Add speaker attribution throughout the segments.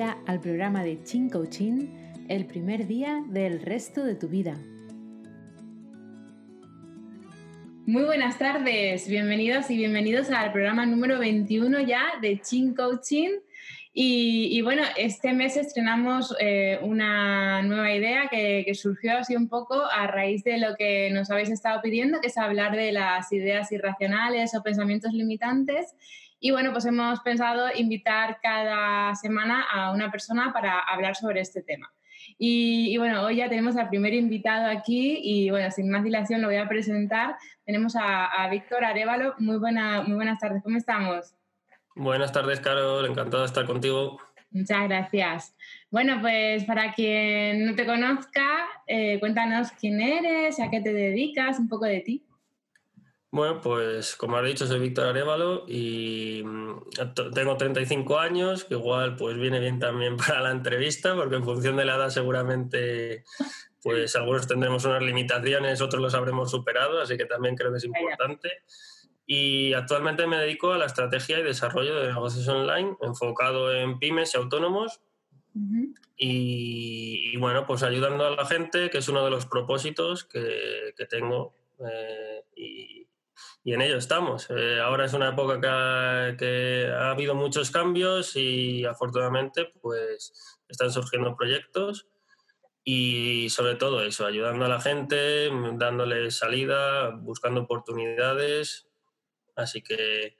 Speaker 1: al programa de Chin Coaching, el primer día del resto de tu vida. Muy buenas tardes, bienvenidos y bienvenidos al programa número 21 ya de Chin Coaching. Y, bueno, este mes estrenamos eh, una nueva idea que, que, surgió así un poco a raíz de lo que nos habéis estado pidiendo, que es hablar de las ideas irracionales o pensamientos limitantes. Y bueno, pues hemos pensado invitar cada semana a una persona para hablar sobre este tema. Y, bueno, hoy ya tenemos al primer invitado aquí y bueno, sin más dilación lo voy a presentar. Tenemos a, Víctor Arevalo. Muy, buena, muy buenas tardes, ¿cómo estamos?
Speaker 2: Buenas tardes, Carol. Encantado de estar contigo.
Speaker 1: Muchas gracias. Bueno, pues para quien no te conozca, eh, cuéntanos quién eres, a qué te dedicas, un poco de ti.
Speaker 2: Bueno, pues como has dicho, soy Víctor Arevalo y mm, tengo 35 años, que igual pues viene bien también para la entrevista, porque en función de la edad seguramente pues algunos tendremos unas limitaciones, otros los habremos superado, así que también creo que es importante. Y actualmente me dedico a la estrategia y desarrollo de negocios online enfocado en pymes y autónomos. y, bueno, pues ayudando a la gente, que es uno de los propósitos que, que tengo. Eh, y, y, en ello estamos. Eh, ahora es una época que que ha habido muchos cambios y afortunadamente pues están surgiendo proyectos y sobre todo eso, ayudando a la gente, dándole salida, buscando oportunidades Así que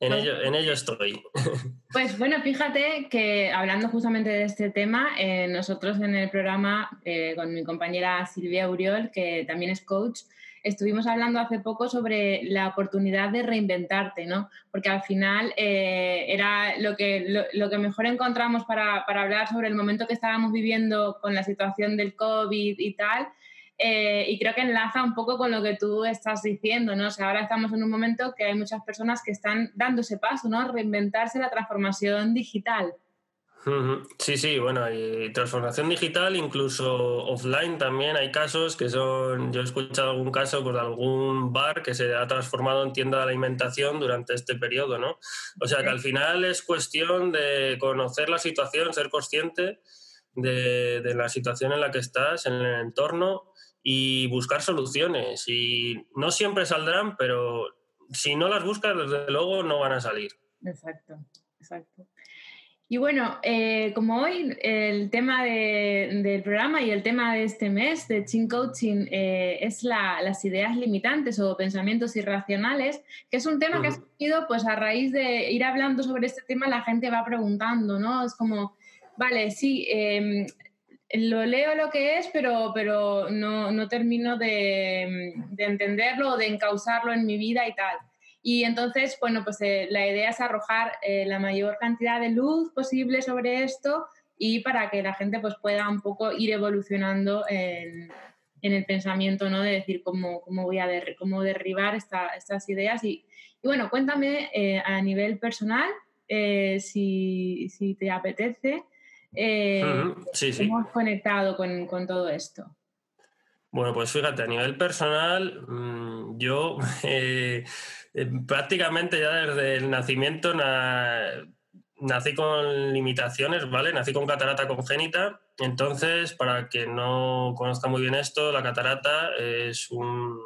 Speaker 2: en, pues ello, en ello estoy.
Speaker 1: Pues bueno, fíjate que hablando justamente de este tema, eh, nosotros en el programa eh, con mi compañera Silvia Uriol, que también es coach, estuvimos hablando hace poco sobre la oportunidad de reinventarte, ¿no? Porque al final eh, era lo que, lo, que mejor encontramos para, para hablar sobre el momento que estábamos viviendo con la situación del COVID y tal, eh, y creo que enlaza un poco con lo que tú estás diciendo, ¿no? O sea, ahora estamos en un momento que hay muchas personas que están dándose paso, ¿no? Reinventarse la transformación digital.
Speaker 2: Sí, sí, bueno, y transformación digital, incluso offline también hay casos que son, yo he escuchado algún caso pues, de algún bar que se ha transformado en tienda de alimentación durante este periodo, ¿no? O sea que al final es cuestión de conocer la situación, ser consciente de, de la situación en la que estás, en el entorno y buscar soluciones. Y no siempre saldrán, pero si no las buscas, desde luego no van a salir.
Speaker 1: Exacto, exacto. Y bueno, eh, como hoy el tema del programa y el tema de este mes de Chin Coaching eh, es las ideas limitantes o pensamientos irracionales, que es un tema que ha surgido pues a raíz de ir hablando sobre este tema, la gente va preguntando, ¿no? Es como, vale, sí, em, lo leo lo que es, pero, pero no, no termino de, de, entenderlo o de encauzarlo en mi vida y tal. Y entonces, bueno, pues eh, la idea es arrojar eh, la mayor cantidad de luz posible sobre esto y para que la gente pues pueda un poco ir evolucionando en, en el pensamiento, ¿no? De decir cómo, cómo voy a cómo derribar estas ideas. Y, y, bueno, cuéntame eh, a nivel personal, si, si te apetece, eh, sí, sí. ¿Cómo has conectado con, con, todo esto?
Speaker 2: Bueno, pues fíjate, a nivel personal, mm, yo eh, eh, prácticamente ya desde el nacimiento nací con limitaciones, ¿vale? Nací con catarata congénita. Entonces, para quien no conozca muy bien esto, la catarata es un,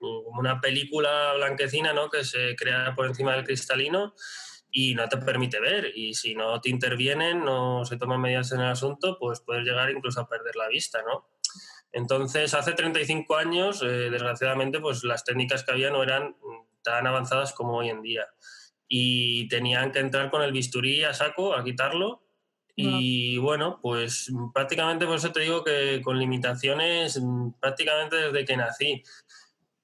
Speaker 2: una película blanquecina ¿no? que se crea por encima del cristalino y no te permite ver. Y si no te intervienen, no se toman medidas en el asunto, pues puedes llegar incluso a perder la vista, ¿no? Entonces, hace 35 años, eh, desgraciadamente, pues las técnicas que había no eran tan avanzadas como hoy en día. Y tenían que entrar con el bisturí a saco a quitarlo. Y bueno, pues prácticamente por eso te digo que con limitaciones prácticamente desde que nací.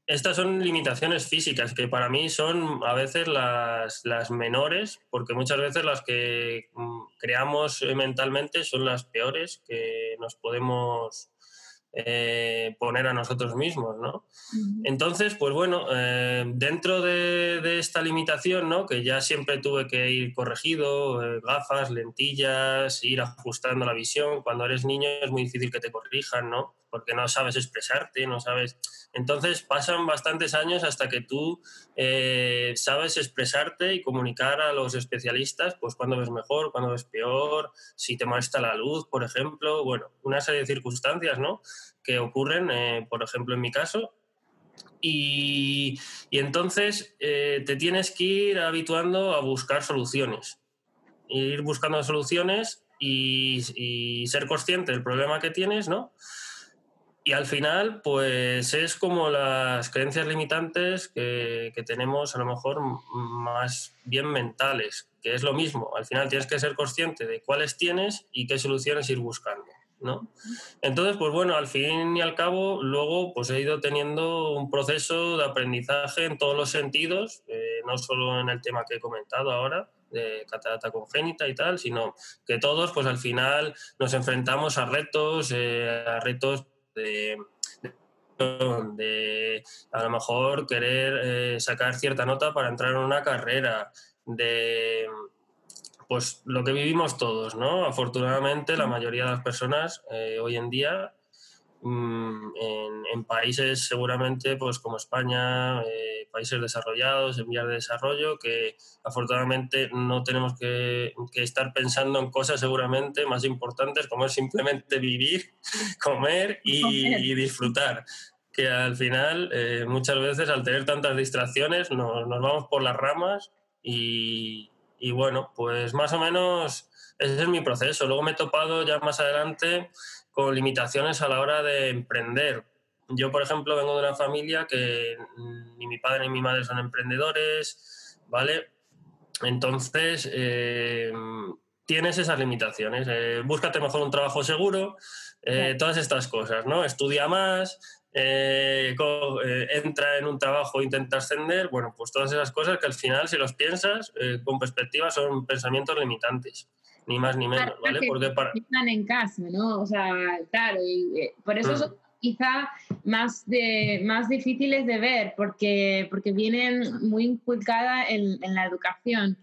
Speaker 2: Estas son limitaciones físicas que para mí son a veces las, las menores, porque muchas veces las que mm, creamos mentalmente son las peores que nos podemos eh, poner a nosotros mismos, ¿no? Entonces, pues bueno, eh, dentro de, de, esta limitación, ¿no? Que ya siempre tuve que ir corregido, eh, gafas, lentillas, ir ajustando la visión. Cuando eres niño es muy difícil que te corrijan, ¿no? Porque no sabes expresarte, no sabes... Entonces pasan bastantes años hasta que tú eh, sabes expresarte y comunicar a los especialistas, pues cuando ves mejor, cuando ves peor, si te molesta la luz, por ejemplo, bueno, una serie de circunstancias, ¿no? Que ocurren, eh, por ejemplo, en mi caso, y, entonces eh, te tienes que ir habituando a buscar soluciones. Ir buscando soluciones y, ser consciente del problema que tienes, ¿no? Y al final, pues es como las creencias limitantes que, que, tenemos a lo mejor más bien mentales, que es lo mismo. Al final tienes que ser consciente de cuáles tienes y qué soluciones ir buscando. ¿no? Entonces, pues bueno, al fin y al cabo, luego pues he ido teniendo un proceso de aprendizaje en todos los sentidos, eh, no solo en el tema que he comentado ahora, de catarata congénita y tal, sino que todos, pues al final nos enfrentamos a retos, eh, a retos de, de, a lo mejor querer eh, sacar cierta nota para entrar en una carrera, de pues lo que vivimos todos, ¿no? Afortunadamente la mayoría de las personas eh, hoy en día mm, en, países seguramente pues como España, eh, países desarrollados, en vías de desarrollo, que afortunadamente no tenemos que, estar pensando en cosas seguramente más importantes como es simplemente vivir, comer y, disfrutar que al final eh, muchas veces al tener tantas distracciones nos, nos vamos por las ramas y, y bueno, pues más o menos ese es mi proceso. Luego me he topado ya más adelante con limitaciones a la hora de emprender. Yo, por ejemplo, vengo de una familia que ni mi padre ni mi madre son emprendedores, ¿vale? Entonces, eh, tienes esas limitaciones. Eh, búscate mejor un trabajo seguro, eh, todas estas cosas, ¿no? Estudia más, eh, entra en un trabajo intenta ascender, bueno, pues todas esas cosas que al final, si los piensas con perspectiva, son pensamientos limitantes, ni más ni menos, ¿vale?
Speaker 1: Porque para... Están en casa, ¿no? O sea, claro, y, por eso mm. son quizá más, de, más difíciles de ver, porque, porque vienen muy inculcadas en, en la educación.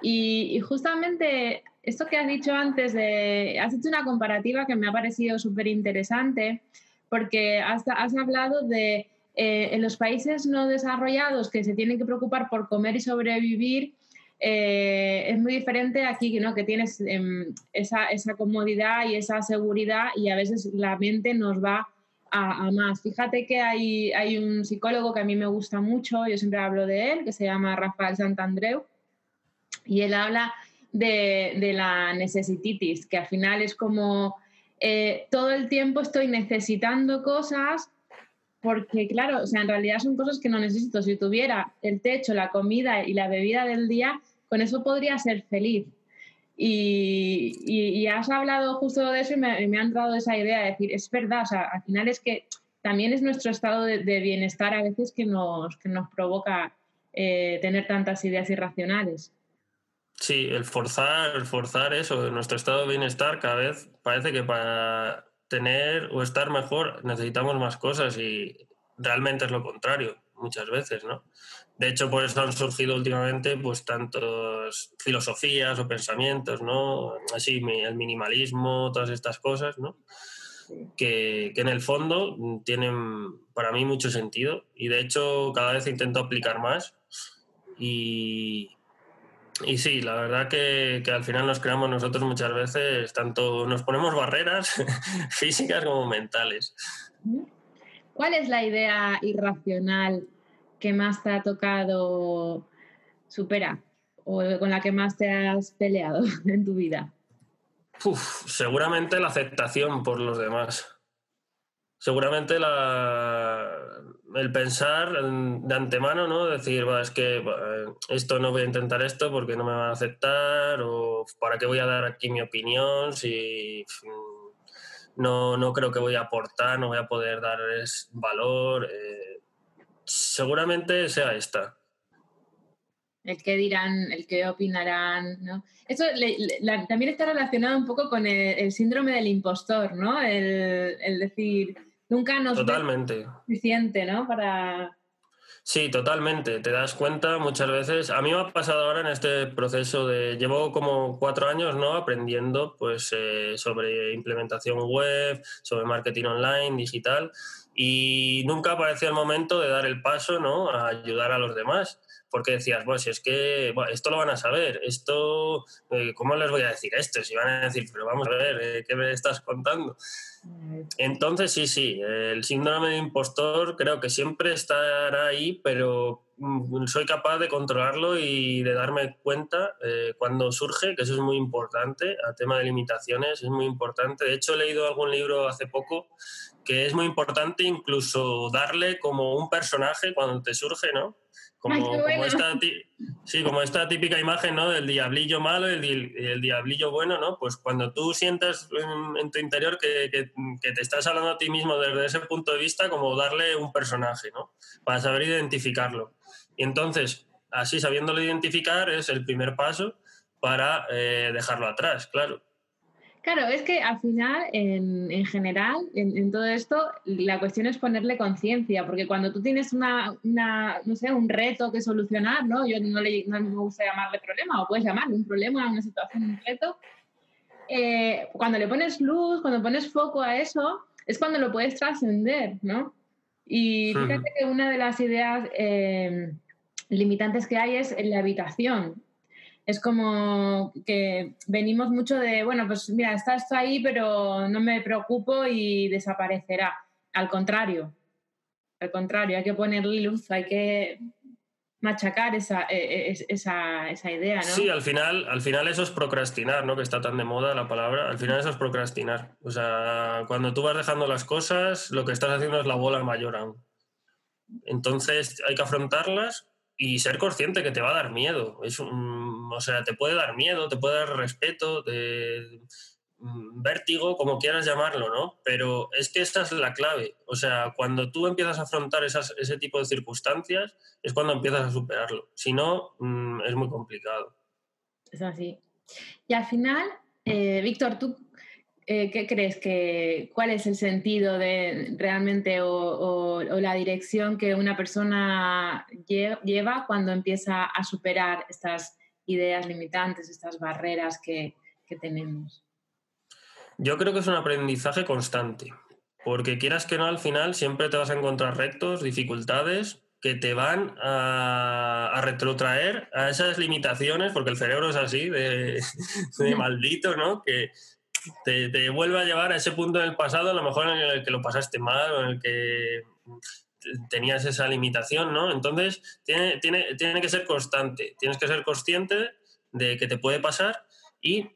Speaker 1: Y, y, justamente esto que has dicho antes, de, has hecho una comparativa que me ha parecido súper interesante, porque has, has hablado de eh, en los países no desarrollados que se tienen que preocupar por comer y sobrevivir, eh, es muy diferente aquí, ¿no? que tienes em, esa, esa, comodidad y esa seguridad y a veces la mente nos va a, más. Fíjate que hay, hay, un psicólogo que a mí me gusta mucho, yo siempre hablo de él, que se llama Rafael Santandreu, y él habla de, de la necesititis, que al final es como eh, todo el tiempo estoy necesitando cosas porque, claro, o sea, en realidad son cosas que no necesito. Si tuviera el techo, la comida y la bebida del día, con eso podría ser feliz. Y, has hablado justo de eso y me, ha entrado esa idea de decir, es verdad, o sea, al final es que también es nuestro estado de, bienestar a veces que nos, que nos provoca eh, tener tantas ideas irracionales.
Speaker 2: Sí, el forzar, el forzar eso, nuestro estado de bienestar cada vez parece que para tener o estar mejor necesitamos más cosas y realmente es lo contrario muchas veces, ¿no? De hecho, por eso han surgido últimamente pues tantas filosofías o pensamientos, ¿no? Así, el minimalismo, todas estas cosas, ¿no? Que, que, en el fondo tienen para mí mucho sentido y de hecho cada vez intento aplicar más y, y sí, la verdad que, al final nos creamos nosotros muchas veces, tanto nos ponemos barreras físicas como mentales.
Speaker 1: ¿Cuál es la idea irracional que más te ha tocado superar o con la que más te has peleado en tu vida?
Speaker 2: seguramente la aceptación por los demás. Seguramente la, el pensar de antemano, ¿no? Decir, es que esto no voy a intentar esto porque no me van a aceptar o para qué voy a dar aquí mi opinión si no, no creo que voy a aportar, no voy a poder darles valor. Eh, seguramente sea esta.
Speaker 1: El que dirán, el que opinarán, ¿no? Eso también está relacionado un poco con el, síndrome del impostor, ¿no? el decir, Nunca nos
Speaker 2: Totalmente.
Speaker 1: suficiente, ¿no? Para...
Speaker 2: Sí, totalmente. Te das cuenta muchas veces. A mí me ha pasado ahora en este proceso de. Llevo como cuatro años, ¿no? Aprendiendo, pues, eh, sobre implementación web, sobre marketing online, digital, y nunca aparecía el momento de dar el paso, ¿no? A ayudar a los demás porque decías, bueno, si es que esto lo van a saber, esto, eh, ¿cómo les voy a decir esto? Si van a decir, pero vamos a ver, eh, ¿qué me estás contando? Entonces, sí, sí, el síndrome de impostor creo que siempre estará ahí, pero mm, soy capaz de controlarlo y de darme cuenta eh, cuando surge, que eso es muy importante, a tema de limitaciones, es muy importante. De hecho, he leído algún libro hace poco que es muy importante incluso darle como un personaje cuando te surge, ¿no? Como, esta, sí, como esta típica imagen ¿no? del diablillo malo y el, diablillo bueno, ¿no? Pues cuando tú sientas en, tu interior que, que, te estás hablando a ti mismo desde ese punto de vista, como darle un personaje, ¿no? Para saber identificarlo. Y entonces, así sabiéndolo identificar es el primer paso para eh, dejarlo atrás, claro.
Speaker 1: Claro, es que al final, en, general, en, todo esto, la cuestión es ponerle conciencia, porque cuando tú tienes una, no sé, un reto que solucionar, ¿no? Yo no, le, no me gusta llamarle problema, o puedes llamarle un problema, una situación, un reto. Eh, cuando le pones luz, cuando pones foco a eso, es cuando lo puedes trascender, ¿no? Y fíjate que una de las ideas eh, limitantes que hay es en la habitación es como que venimos mucho de, bueno, pues mira, está esto ahí, pero no me preocupo y desaparecerá. Al contrario, al contrario, hay que ponerle luz, hay que machacar esa, e, e, esa, esa, idea, ¿no?
Speaker 2: Sí, al final, al final eso es procrastinar, ¿no? Que está tan de moda la palabra. Al final eso es procrastinar. O sea, cuando tú vas dejando las cosas, lo que estás haciendo es la bola mayor aún. Entonces hay que afrontarlas y ser consciente que te va a dar miedo. Es o sea, te puede dar miedo, te puede dar respeto, de, mm, vértigo, como quieras llamarlo, ¿no? Pero es que esta es la clave. O sea, cuando tú empiezas a afrontar ese tipo de circunstancias, es cuando empiezas a superarlo. Si no, mm, es muy complicado.
Speaker 1: Es así. Y al final, eh, Víctor, ¿tú eh, ¿qué crees que, cuál es el sentido de realmente o, la dirección que una persona lleva cuando empieza a superar estas ideas limitantes, estas barreras que, tenemos?
Speaker 2: Yo creo que es un aprendizaje constante, porque quieras que no, al final siempre te vas a encontrar rectos, dificultades que te van a, retrotraer a esas limitaciones, porque el cerebro es así, de, de maldito, ¿no? Que, te, vuelve a llevar a ese punto del pasado, a lo mejor en el que lo pasaste mal o en el que tenías esa limitación, ¿no? Entonces, tiene, tiene, tiene que ser constante, tienes que ser consciente de que te puede pasar y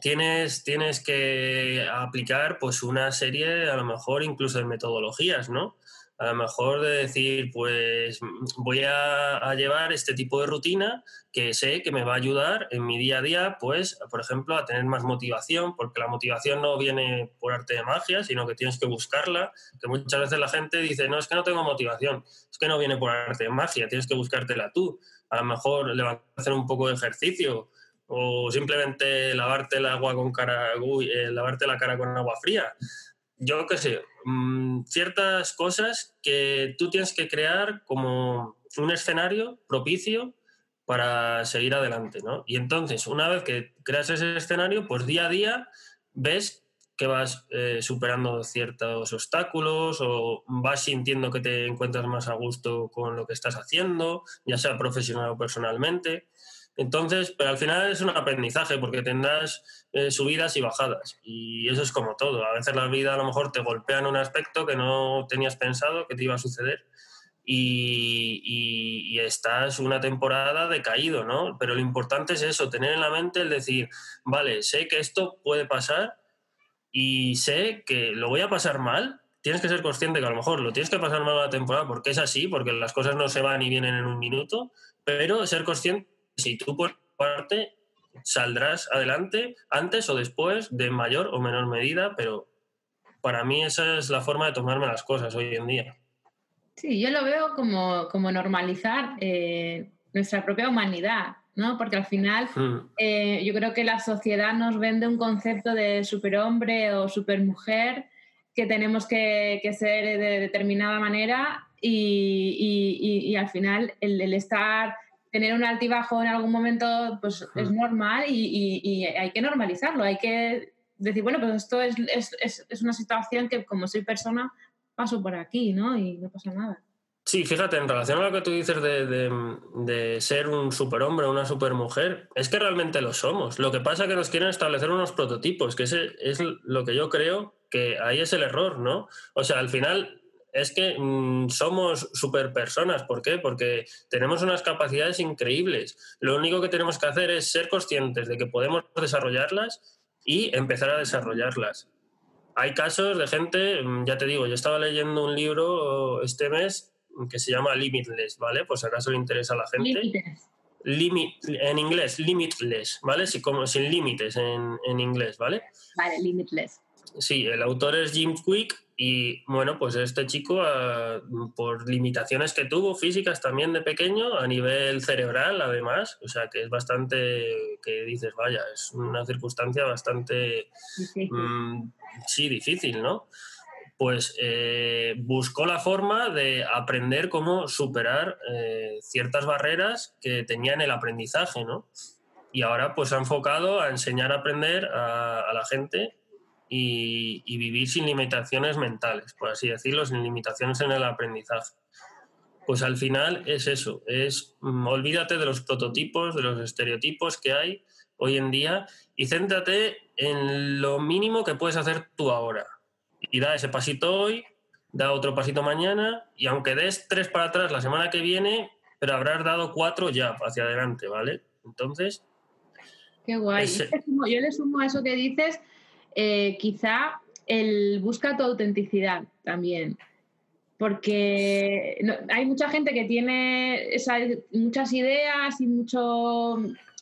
Speaker 2: tienes, tienes que aplicar pues una serie, a lo mejor incluso de metodologías, ¿no? A lo mejor de decir, pues voy a, llevar este tipo de rutina que sé que me va a ayudar en mi día a día, pues, por ejemplo, a tener más motivación, porque la motivación no viene por arte de magia, sino que tienes que buscarla, que muchas veces la gente dice, no, es que no tengo motivación, es que no viene por arte de magia, tienes que buscártela tú. A lo mejor le a hacer un poco de ejercicio o simplemente lavarte el agua con cara, eh, lavarte la cara con agua fría yo qué sé, mm, ciertas cosas que tú tienes que crear como un escenario propicio para seguir adelante, ¿no? Y entonces, una vez que creas ese escenario, pues día a día ves que vas eh, superando ciertos obstáculos o vas sintiendo que te encuentras más a gusto con lo que estás haciendo, ya sea profesional o personalmente. Entonces, pero al final es un aprendizaje porque tendrás eh, subidas y bajadas. Y eso es como todo. A veces la vida a lo mejor te golpea en un aspecto que no tenías pensado que te iba a suceder. Y, estás una temporada decaído, ¿no? Pero lo importante es eso, tener en la mente el decir, vale, sé que esto puede pasar y sé que lo voy a pasar mal. Tienes que ser consciente que a lo mejor lo tienes que pasar mal una temporada porque es así, porque las cosas no se van y vienen en un minuto, pero ser consciente si tú por parte saldrás adelante antes o después de mayor o menor medida, pero para mí esa es la forma de tomarme las cosas hoy en día.
Speaker 1: Sí, yo lo veo como, como normalizar eh, nuestra propia humanidad, ¿no? Porque al final hmm. eh, yo creo que la sociedad nos vende un concepto de superhombre o supermujer que tenemos que, que ser de determinada manera y, al final el, estar, tener un altibajo en algún momento, pues es normal y, hay que normalizarlo, hay que decir, bueno, pues esto es, es, es, una situación que como soy persona paso por aquí, ¿no? Y no pasa nada.
Speaker 2: Sí, fíjate, en relación a lo que tú dices de, ser un superhombre o una supermujer, es que realmente lo somos. Lo que pasa es que nos quieren establecer unos prototipos, que ese es lo que yo creo que ahí es el error, ¿no? O sea, al final es que mm, somos superpersonas. ¿Por qué? Porque tenemos unas capacidades increíbles. Lo único que tenemos que hacer es ser conscientes de que podemos desarrollarlas y empezar a desarrollarlas. Hay casos de gente, mm, ya te digo, yo estaba leyendo un libro este mes que se llama Limitless, ¿vale? Pues acaso le interesa a la gente. Limit, en inglés, limitless, ¿vale? Sí, como sin límites en, en, inglés, ¿vale?
Speaker 1: Vale, limitless.
Speaker 2: Sí, el autor es Jim Quick y bueno, pues este chico, ah, por limitaciones que tuvo físicas también de pequeño, a nivel cerebral además, o sea que es bastante, que dices, vaya, es una circunstancia bastante, mm, sí, difícil, ¿no? pues eh, buscó la forma de aprender cómo superar eh, ciertas barreras que tenía en el aprendizaje, ¿no? Y ahora pues ha enfocado a enseñar a aprender a, la gente y, vivir sin limitaciones mentales, por así decirlo, sin limitaciones en el aprendizaje. Pues al final es eso, es mm, olvídate de los prototipos, de los estereotipos que hay hoy en día y céntrate en lo mínimo que puedes hacer tú ahora y da ese pasito hoy, da otro pasito mañana y aunque des tres para atrás la semana que viene, pero habrás dado cuatro ya hacia adelante, ¿vale? Entonces...
Speaker 1: Qué guay. Yo le sumo a eso que dices, eh, quizá el busca tu autenticidad también. Porque hay mucha gente que tiene muchas ideas y mucho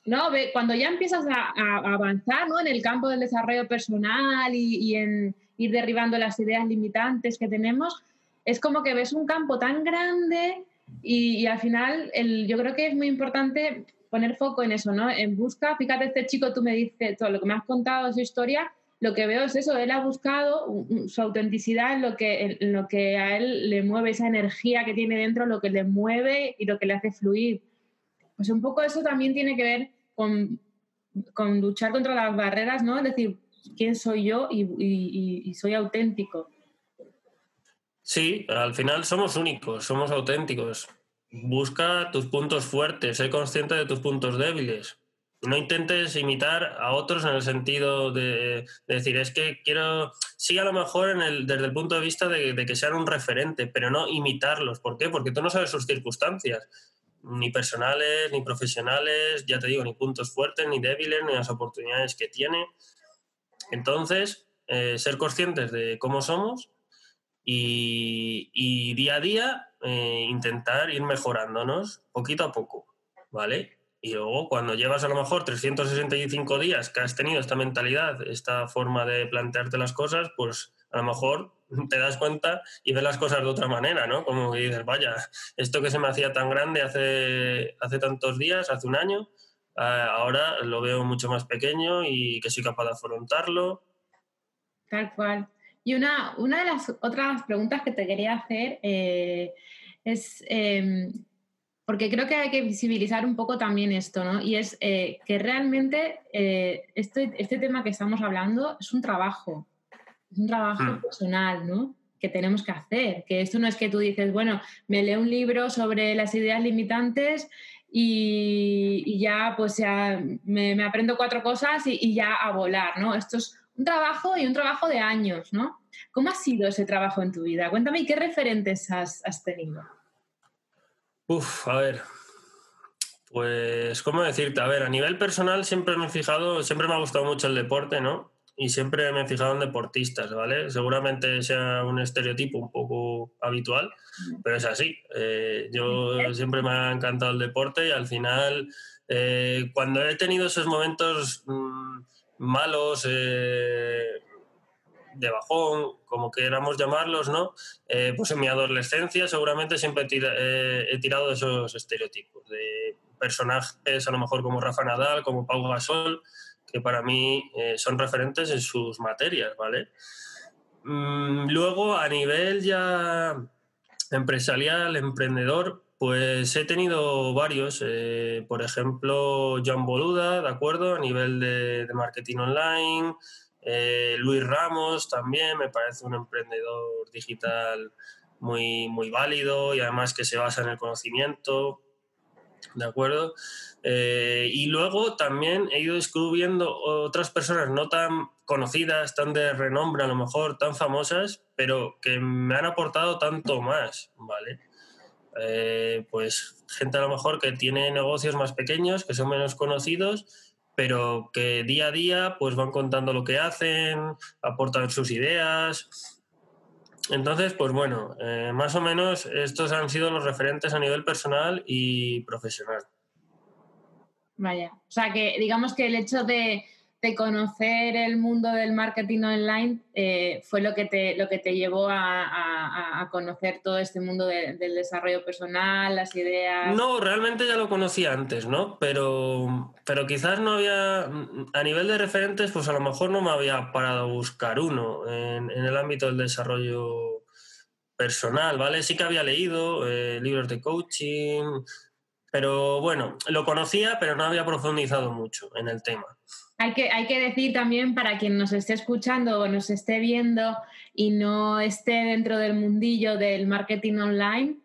Speaker 1: ¿no? Cuando ya empiezas a, avanzar ¿no? en el campo del desarrollo personal y, en ir derribando las ideas limitantes que tenemos, es como que ves un campo tan grande y, al final el, yo creo que es muy importante poner foco en eso, ¿no? En busca, fíjate, este chico, tú me dices todo lo que me has contado, su historia, lo que veo es eso, él ha buscado su autenticidad en lo, que, lo que a él le mueve, esa energía que tiene dentro, lo que le mueve y lo que le hace fluir. Pues un poco eso también tiene que ver con, con luchar contra las barreras, ¿no? Es decir, quién soy yo y, soy auténtico.
Speaker 2: Sí, al final somos únicos, somos auténticos. Busca tus puntos fuertes, sé consciente de tus puntos débiles. No intentes imitar a otros en el sentido de, decir, es que quiero, sí a lo mejor en el, desde el punto de vista de, que sean un referente, pero no imitarlos. ¿Por qué? Porque tú no sabes sus circunstancias ni personales, ni profesionales, ya te digo, ni puntos fuertes, ni débiles, ni las oportunidades que tiene. Entonces, eh, ser conscientes de cómo somos y, día a día eh, intentar ir mejorándonos poquito a poco, ¿vale? Y luego, cuando llevas a lo mejor 365 días que has tenido esta mentalidad, esta forma de plantearte las cosas, pues a lo mejor te das cuenta y ves las cosas de otra manera, ¿no? Como que dices, vaya, esto que se me hacía tan grande hace, hace tantos días, hace un año, ahora lo veo mucho más pequeño y que soy capaz de afrontarlo.
Speaker 1: Tal cual. Y una, una de las otras preguntas que te quería hacer eh, es, em, porque creo que hay que visibilizar un poco también esto, ¿no? Y es eh, que realmente eh, este, este tema que estamos hablando es un trabajo, es un trabajo hmm. personal, ¿no? que tenemos que hacer, que esto no es que tú dices, bueno, me leo un libro sobre las ideas limitantes y, ya pues ya me, aprendo cuatro cosas y, ya a volar, ¿no? Esto es un trabajo y un trabajo de años, ¿no? ¿Cómo ha sido ese trabajo en tu vida? Cuéntame, ¿qué referentes has, has tenido?
Speaker 2: Uf, a ver, pues, ¿cómo decirte? A ver, a nivel personal siempre me he fijado, siempre me ha gustado mucho el deporte, ¿no? y siempre me he fijado en deportistas, ¿vale? Seguramente sea un estereotipo un poco habitual, pero es así. Eh, yo siempre me ha encantado el deporte y al final, eh, cuando he tenido esos momentos mm, malos, eh, de bajón, como queramos llamarlos, ¿no? pues en mi adolescencia seguramente siempre he, he tirado esos estereotipos, de personajes a lo mejor como Rafa Nadal, como Pau Gasol, que para mí eh, son referentes en sus materias, ¿vale? Mm, luego, a nivel ya empresarial, emprendedor, pues he tenido varios. Eh, por ejemplo, John Boluda, ¿de acuerdo? A nivel de, marketing online. Eh, Luis Ramos también, me parece un emprendedor digital muy, muy válido y además que se basa en el conocimiento. ¿De acuerdo? Eh, y luego también he ido descubriendo otras personas no tan conocidas, tan de renombre a lo mejor, tan famosas, pero que me han aportado tanto más, ¿vale? Eh, pues gente a lo mejor que tiene negocios más pequeños, que son menos conocidos, pero que día a día pues van contando lo que hacen, aportan sus ideas. Entonces, pues bueno, eh, más o menos estos han sido los referentes a nivel personal y profesional.
Speaker 1: Vaya, o sea que digamos que el hecho de, conocer el mundo del marketing online eh, fue lo que te, lo que te llevó a, conocer todo este mundo del desarrollo personal, las ideas.
Speaker 2: No, realmente ya lo conocía antes, ¿no? Pero, pero quizás no había, a nivel de referentes, pues a lo mejor no me había parado a buscar uno en, el ámbito del desarrollo personal, ¿vale? Sí que había leído eh, libros de coaching, pero bueno, lo conocía, pero no había profundizado mucho en el tema.
Speaker 1: Hay que, hay que decir también para quien nos esté escuchando o nos esté viendo y no esté dentro del mundillo del marketing online,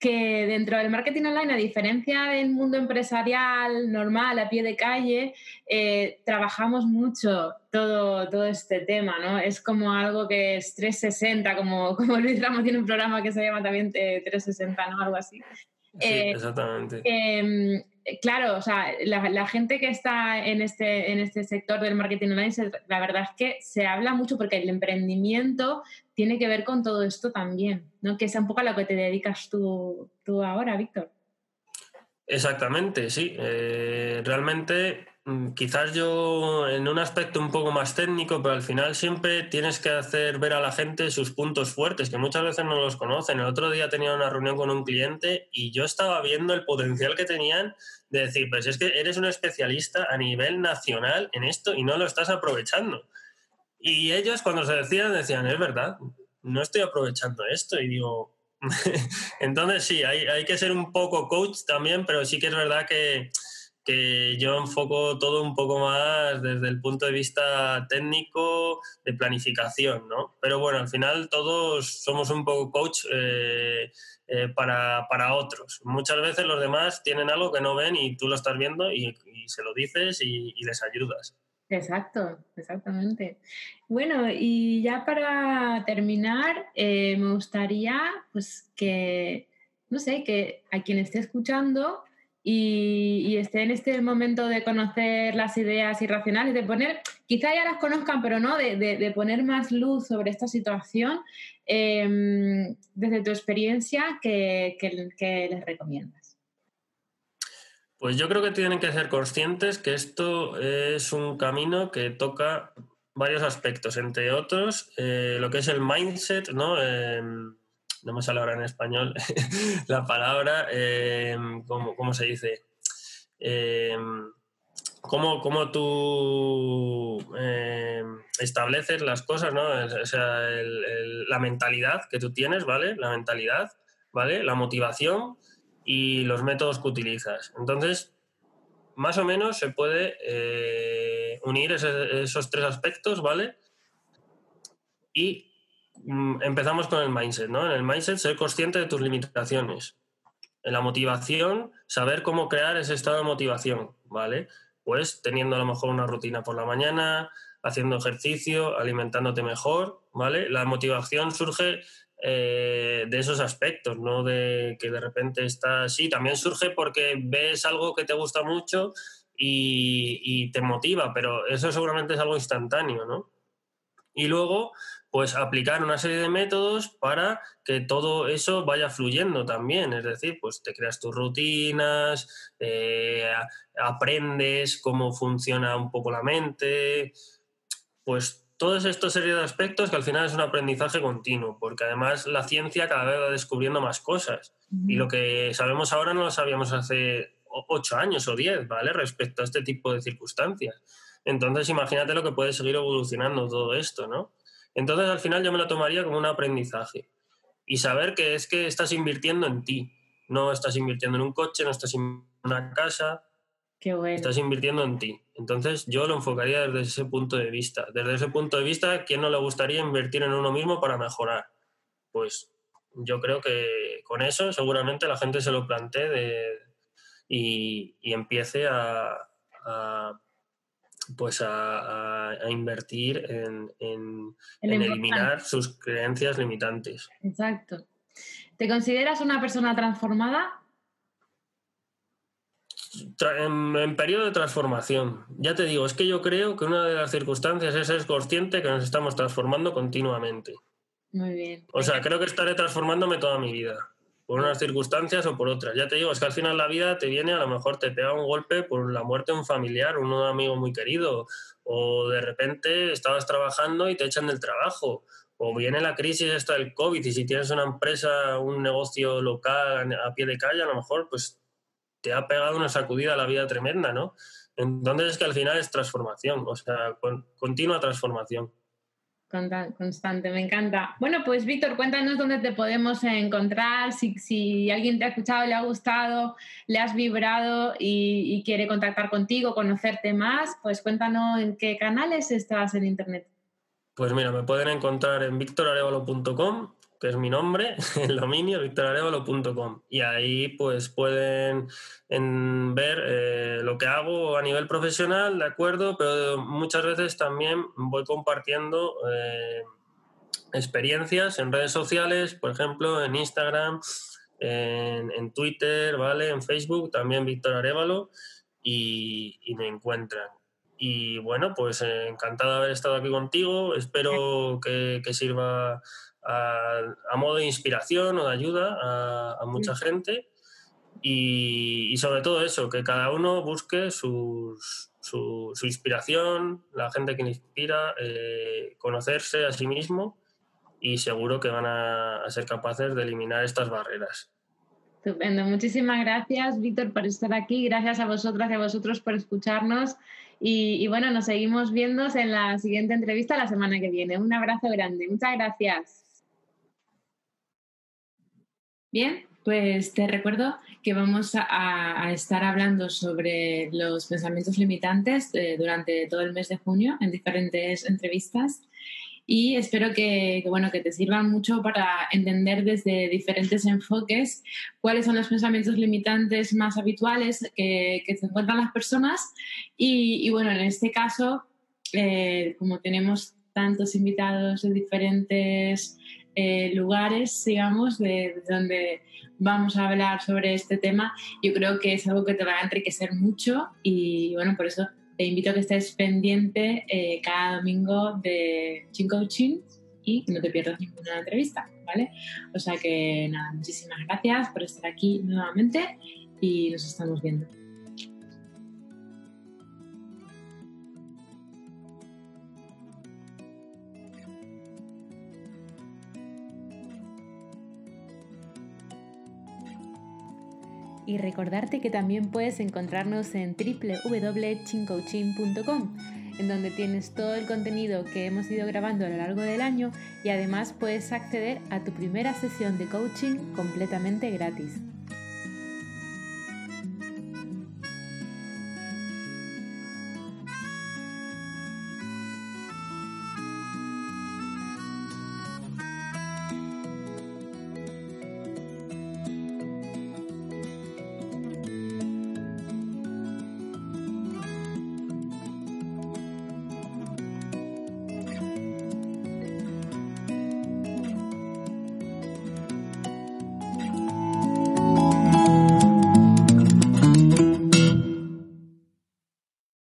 Speaker 1: que dentro del marketing online, a diferencia del mundo empresarial normal, a pie de calle, eh, trabajamos mucho todo, todo este tema, ¿no? Es como algo que es 360, como, como Luis Ramos tiene un programa que se llama también 360, eh, ¿no? Algo así.
Speaker 2: Sí, eh, exactamente.
Speaker 1: Em, claro, o sea, la, gente que está en este, en este sector del marketing online, la verdad es que se habla mucho porque el emprendimiento tiene que ver con todo esto también, ¿no? Que es un poco a lo que te dedicas tú, tú ahora, Víctor.
Speaker 2: Exactamente, sí. Eh, realmente quizás yo en un aspecto un poco más técnico, pero al final siempre tienes que hacer ver a la gente sus puntos fuertes, que muchas veces no los conocen. El otro día tenía una reunión con un cliente y yo estaba viendo el potencial que tenían de decir, pues es que eres un especialista a nivel nacional en esto y no lo estás aprovechando. Y ellos cuando se decían, decían, es verdad, no estoy aprovechando esto. Y digo, entonces sí, hay, hay que ser un poco coach también, pero sí que es verdad que que yo enfoco todo un poco más desde el punto de vista técnico, de planificación, ¿no? Pero bueno, al final todos somos un poco coach eh, eh, para, otros. Muchas veces los demás tienen algo que no ven y tú lo estás viendo y, se lo dices y, les ayudas.
Speaker 1: Exacto, exactamente. Bueno, y ya para terminar, eh, me gustaría pues que, no sé, que a quien esté escuchando y, esté en este momento de conocer las ideas irracionales, de poner, quizá ya las conozcan, pero no, de, poner más luz sobre esta situación, em, desde tu experiencia, ¿qué, les recomiendas?
Speaker 2: Pues yo creo que tienen que ser conscientes que esto es un camino que toca varios aspectos, entre otros eh, lo que es el mindset, ¿no? Em, no me sale ahora en español la palabra, eh, ¿cómo, se dice? Eh, cómo, tú eh, estableces las cosas, ¿no? O sea, la mentalidad que tú tienes, ¿vale? La mentalidad, ¿vale? La motivación y los métodos que utilizas. Entonces, más o menos se puede unir esos tres aspectos, ¿vale? Y empezamos con el mindset, ¿no? En el mindset, ser consciente de tus limitaciones. En la motivación, saber cómo crear ese estado de motivación, ¿vale? Pues teniendo a lo mejor una rutina por la mañana, haciendo ejercicio, alimentándote mejor, ¿vale? La motivación surge eh, de esos aspectos, no de que de repente estás así. También surge porque ves algo que te gusta mucho y, y te motiva, pero eso seguramente es algo instantáneo, ¿no? Y luego, pues aplicar una serie de métodos para que todo eso vaya fluyendo también. Es decir, pues te creas tus rutinas, eh, aprendes cómo funciona un poco la mente, pues todos estos serie de aspectos que al final es un aprendizaje continuo, porque además la ciencia cada vez va descubriendo más cosas. Y lo que sabemos ahora no lo sabíamos hace ocho años o diez, ¿vale? Respecto a este tipo de circunstancias. Entonces, imagínate lo que puede seguir evolucionando todo esto, ¿no? Entonces, al final yo me lo tomaría como un aprendizaje. y saber que es que estás invirtiendo en ti, no estás invirtiendo en un coche, no estás en una casa,
Speaker 1: Qué bueno.
Speaker 2: estás invirtiendo en ti. Entonces yo lo enfocaría desde ese punto de vista. Desde ese punto de vista, ¿quién no le gustaría invertir en uno mismo para mejorar? Pues yo creo que con eso seguramente la gente se lo plantee de, y, y, empiece a, a pues a, a, invertir en, en, en eliminar sus creencias limitantes.
Speaker 1: Exacto. ¿Te consideras una persona transformada?
Speaker 2: En, en, periodo de transformación. Ya te digo, es que yo creo que una de las circunstancias es ser consciente que nos estamos transformando continuamente.
Speaker 1: Muy bien.
Speaker 2: O sea, creo que estaré transformándome toda mi vida, por unas circunstancias o por otras. Ya te digo, es que al final la vida te viene, a lo mejor te pega un golpe por la muerte de un familiar, un amigo muy querido, o de repente estabas trabajando y te echan del trabajo, o viene la crisis esta del COVID y si tienes una empresa, un negocio local a pie de calle, a lo mejor pues te ha pegado una sacudida a la vida tremenda, ¿no? Entonces es que al final es transformación, o sea, con, continua transformación.
Speaker 1: Constante, me encanta. Bueno, pues Víctor, cuéntanos dónde te podemos encontrar, si, si, alguien te ha escuchado, le ha gustado, le has vibrado y, y, quiere contactar contigo, conocerte más, pues cuéntanos en qué canales estás en Internet.
Speaker 2: Pues mira, me pueden encontrar en victorarevalo.com que es mi nombre, el dominio, victorarevalo.com. Y ahí pues pueden en, ver eh, lo que hago a nivel profesional, ¿de acuerdo? Pero muchas veces también voy compartiendo eh, experiencias en redes sociales, por ejemplo, en Instagram, en, en Twitter, ¿vale? En Facebook, también Víctor Arevalo, y, y me encuentran. Y bueno, pues eh, encantado de haber estado aquí contigo. Espero que, que sirva a, a, modo de inspiración o de ayuda a, a mucha gente. Y, y, sobre todo eso, que cada uno busque sus, su, su, inspiración, la gente que le inspira, eh, conocerse a sí mismo y seguro que van a, a ser capaces de eliminar estas barreras.
Speaker 1: Estupendo. Muchísimas gracias, Víctor, por estar aquí. Gracias a vosotras y a vosotros por escucharnos. Y, y, bueno, nos seguimos viendo en la siguiente entrevista la semana que viene. Un abrazo grande. Muchas gracias. Bien, pues te recuerdo que vamos a, a estar hablando sobre los pensamientos limitantes eh, durante todo el mes de junio en diferentes entrevistas. Y espero que, que, bueno, que te sirvan mucho para entender desde diferentes enfoques cuáles son los pensamientos limitantes más habituales que, que se encuentran las personas. Y, y bueno, en este caso, eh, como tenemos tantos invitados de diferentes eh, lugares, digamos, de, de, donde vamos a hablar sobre este tema, yo creo que es algo que te va a enriquecer mucho y bueno, por eso te invito a que estés pendiente eh, cada domingo de Chin Coaching y que no te pierdas ninguna entrevista, ¿vale? O sea que nada, muchísimas gracias por estar aquí nuevamente y nos estamos viendo. Y recordarte que también puedes encontrarnos en www.chincoaching.com en donde tienes todo el contenido que hemos ido grabando a lo largo del año y además puedes acceder a tu primera sesión de coaching completamente gratis.